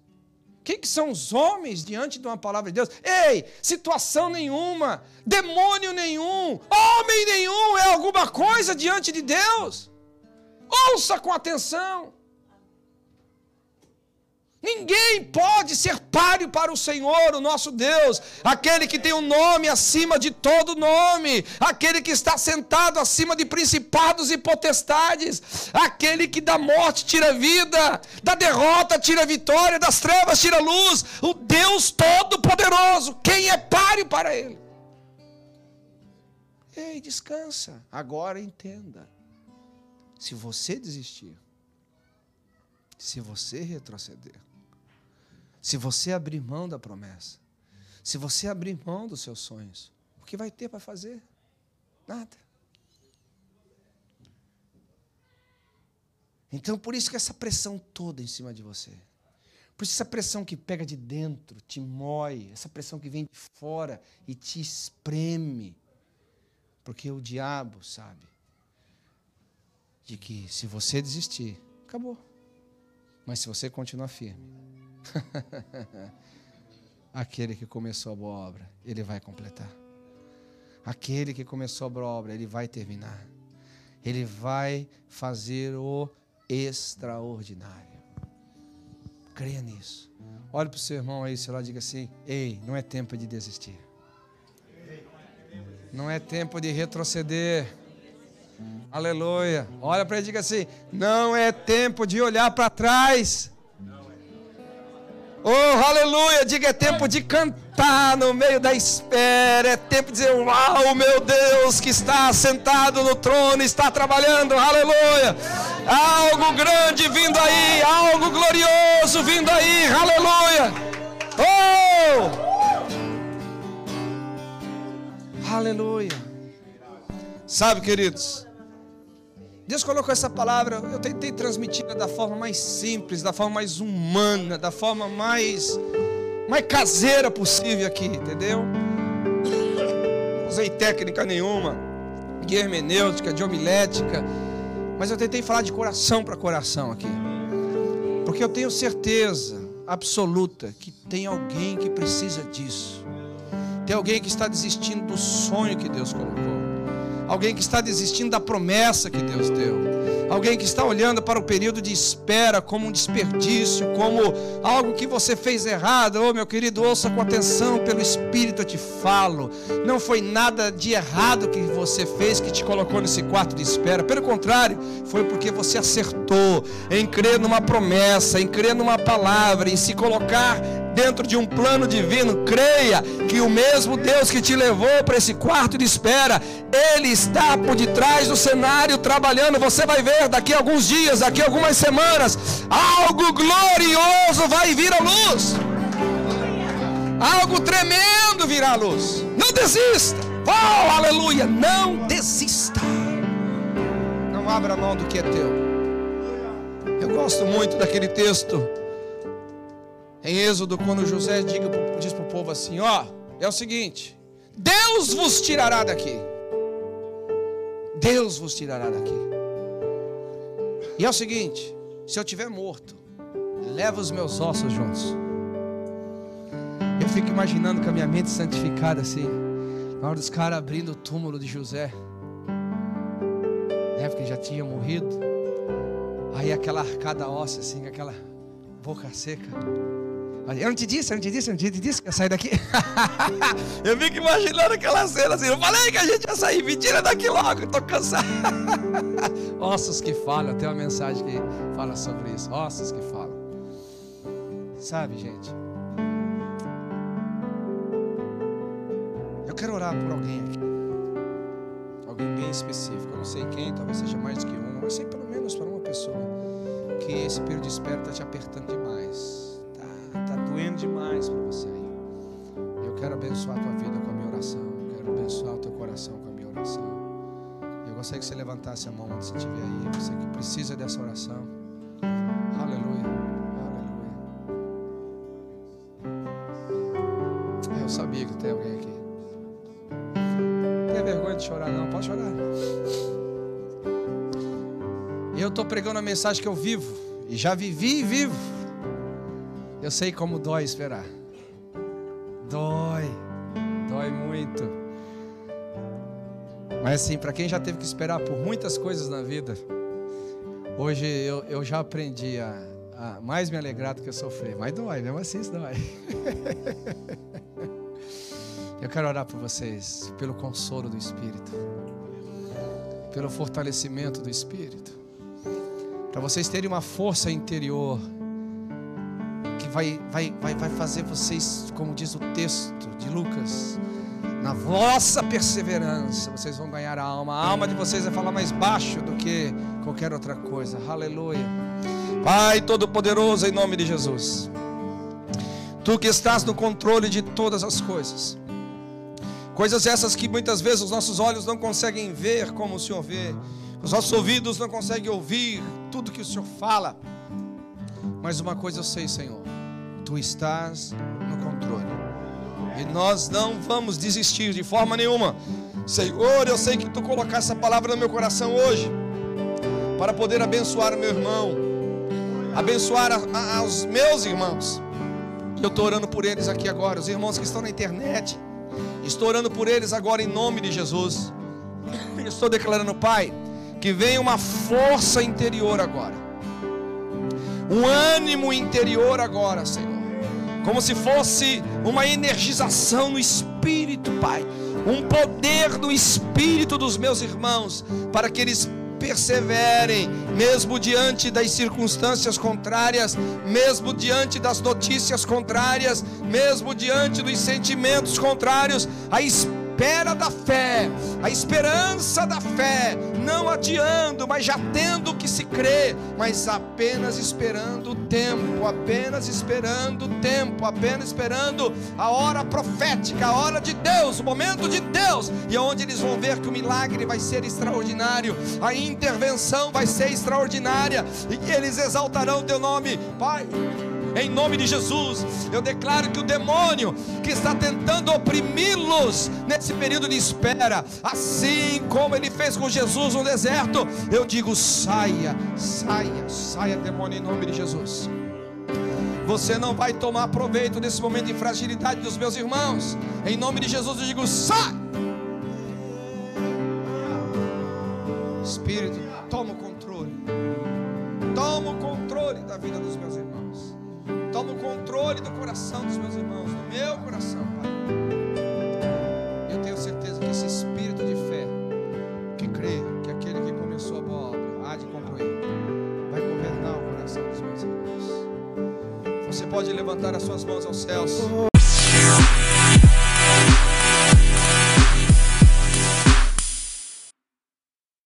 Quem que são os homens diante de uma palavra de Deus? Ei, situação nenhuma, demônio nenhum, homem nenhum é alguma coisa diante de Deus. Ouça com atenção. Ninguém pode ser páreo para o Senhor, o nosso Deus, aquele que tem um nome acima de todo nome, aquele que está sentado acima de principados e potestades, aquele que da morte tira vida, da derrota tira vitória, das trevas tira luz, o Deus Todo-Poderoso. Quem é páreo para Ele? Ei, descansa. Agora entenda. Se você desistir, se você retroceder, se você abrir mão da promessa, se você abrir mão dos seus sonhos, o que vai ter para fazer? Nada. Então, por isso que essa pressão toda em cima de você. Por isso essa pressão que pega de dentro, te mói, essa pressão que vem de fora e te espreme. Porque o diabo sabe de que se você desistir, acabou. Mas se você continuar firme, Aquele que começou a boa obra, ele vai completar. Aquele que começou a boa obra, ele vai terminar. Ele vai fazer o extraordinário. Creia nisso. Olhe para o seu irmão aí, sei lá, diga assim: Ei, não é tempo de desistir. Não é tempo de retroceder. Aleluia. Olha para ele e diga assim: Não é tempo de olhar para trás. Oh, aleluia! Diga, é tempo de cantar no meio da espera. É tempo de dizer: Uau, meu Deus, que está sentado no trono, está trabalhando. Aleluia! Algo grande vindo aí, algo glorioso vindo aí. Aleluia! Oh! Aleluia. Sabe, queridos, Deus colocou essa palavra, eu tentei transmiti-la da forma mais simples, da forma mais humana, da forma mais, mais caseira possível aqui, entendeu? Não usei técnica nenhuma, de hermenêutica, de homilética, mas eu tentei falar de coração para coração aqui, porque eu tenho certeza absoluta que tem alguém que precisa disso. Tem alguém que está desistindo do sonho que Deus colocou. Alguém que está desistindo da promessa que Deus deu. Alguém que está olhando para o período de espera como um desperdício, como algo que você fez errado. Oh, meu querido, ouça com atenção, pelo Espírito eu te falo. Não foi nada de errado que você fez que te colocou nesse quarto de espera. Pelo contrário, foi porque você acertou em crer numa promessa, em crer numa palavra, em se colocar dentro de um plano divino, creia que o mesmo Deus que te levou para esse quarto de espera, Ele está por detrás do cenário trabalhando. Você vai ver daqui a alguns dias, daqui a algumas semanas, algo glorioso vai vir à luz. Algo tremendo virá à luz. Não desista. Oh, aleluia. Não desista. Não abra mão do que é teu. Eu gosto muito daquele texto em Êxodo, quando José diz para o povo assim: Ó, é o seguinte, Deus vos tirará daqui. Deus vos tirará daqui. E é o seguinte: se eu tiver morto, leva os meus ossos juntos. Eu fico imaginando com a minha mente santificada assim, na hora dos caras abrindo o túmulo de José, né, porque já tinha morrido. Aí aquela arcada óssea assim, aquela boca seca. Eu não te disse, eu não te disse, eu não te disse que ia sair daqui. eu fico imaginando aquela cena assim. Eu falei que a gente ia sair, me tira daqui logo, estou cansado. Ossos que falam, tem uma mensagem que fala sobre isso. Ossos que falam. Sabe, gente? Eu quero orar por alguém aqui. Alguém bem específico. Eu não sei quem, talvez seja mais do que um. Eu sei pelo menos para uma pessoa que esse período de espera está te apertando demais doendo demais para você aí. Eu quero abençoar a tua vida com a minha oração. Eu quero abençoar o teu coração com a minha oração. Eu gostaria que você levantasse a mão onde você estiver aí. Você que precisa dessa oração. Aleluia. Aleluia. Eu sabia que tem alguém aqui. Não tem vergonha de chorar, não. Pode chorar. Eu estou pregando a mensagem que eu vivo. E já vivi e vivo. Eu sei como dói esperar. Dói. Dói muito. Mas assim, para quem já teve que esperar por muitas coisas na vida, hoje eu, eu já aprendi a, a mais me alegrar do que sofrer. Mas dói, mesmo assim isso dói. Eu quero orar por vocês, pelo consolo do Espírito, pelo fortalecimento do Espírito, para vocês terem uma força interior vai, vai, vai, vai fazer vocês, como diz o texto de Lucas, na vossa perseverança, vocês vão ganhar a alma. A alma de vocês vai falar mais baixo do que qualquer outra coisa. Aleluia. Pai Todo-Poderoso, em nome de Jesus. Tu que estás no controle de todas as coisas. Coisas essas que muitas vezes os nossos olhos não conseguem ver como o Senhor vê. Os nossos ouvidos não conseguem ouvir tudo que o Senhor fala. Mas uma coisa eu sei, Senhor tu estás no controle. E nós não vamos desistir de forma nenhuma. Senhor, eu sei que tu colocaste essa palavra no meu coração hoje para poder abençoar o meu irmão, abençoar os meus irmãos. Eu estou orando por eles aqui agora, os irmãos que estão na internet. Estou orando por eles agora em nome de Jesus. Estou declarando, Pai, que venha uma força interior agora, um ânimo interior agora, Senhor como se fosse uma energização no espírito, Pai, um poder do espírito dos meus irmãos, para que eles perseverem, mesmo diante das circunstâncias contrárias, mesmo diante das notícias contrárias, mesmo diante dos sentimentos contrários, a esperança espera da fé, a esperança da fé, não adiando, mas já tendo que se crê, mas apenas esperando o tempo, apenas esperando o tempo, apenas esperando a hora profética, a hora de Deus, o momento de Deus, e onde eles vão ver que o milagre vai ser extraordinário, a intervenção vai ser extraordinária, e eles exaltarão o teu nome, Pai. Em nome de Jesus, eu declaro que o demônio que está tentando oprimi-los nesse período de espera, assim como ele fez com Jesus no deserto, eu digo: saia, saia, saia, demônio, em nome de Jesus. Você não vai tomar proveito desse momento de fragilidade dos meus irmãos. Em nome de Jesus eu digo: sai. Espírito, toma o controle. Toma o controle da vida dos meus irmãos. Toma o controle do coração dos meus irmãos, do meu coração, Pai. Eu tenho certeza que esse espírito de fé, que crê que aquele que começou a boa obra há de concluir, vai governar o coração dos meus irmãos. Você pode levantar as suas mãos aos céus.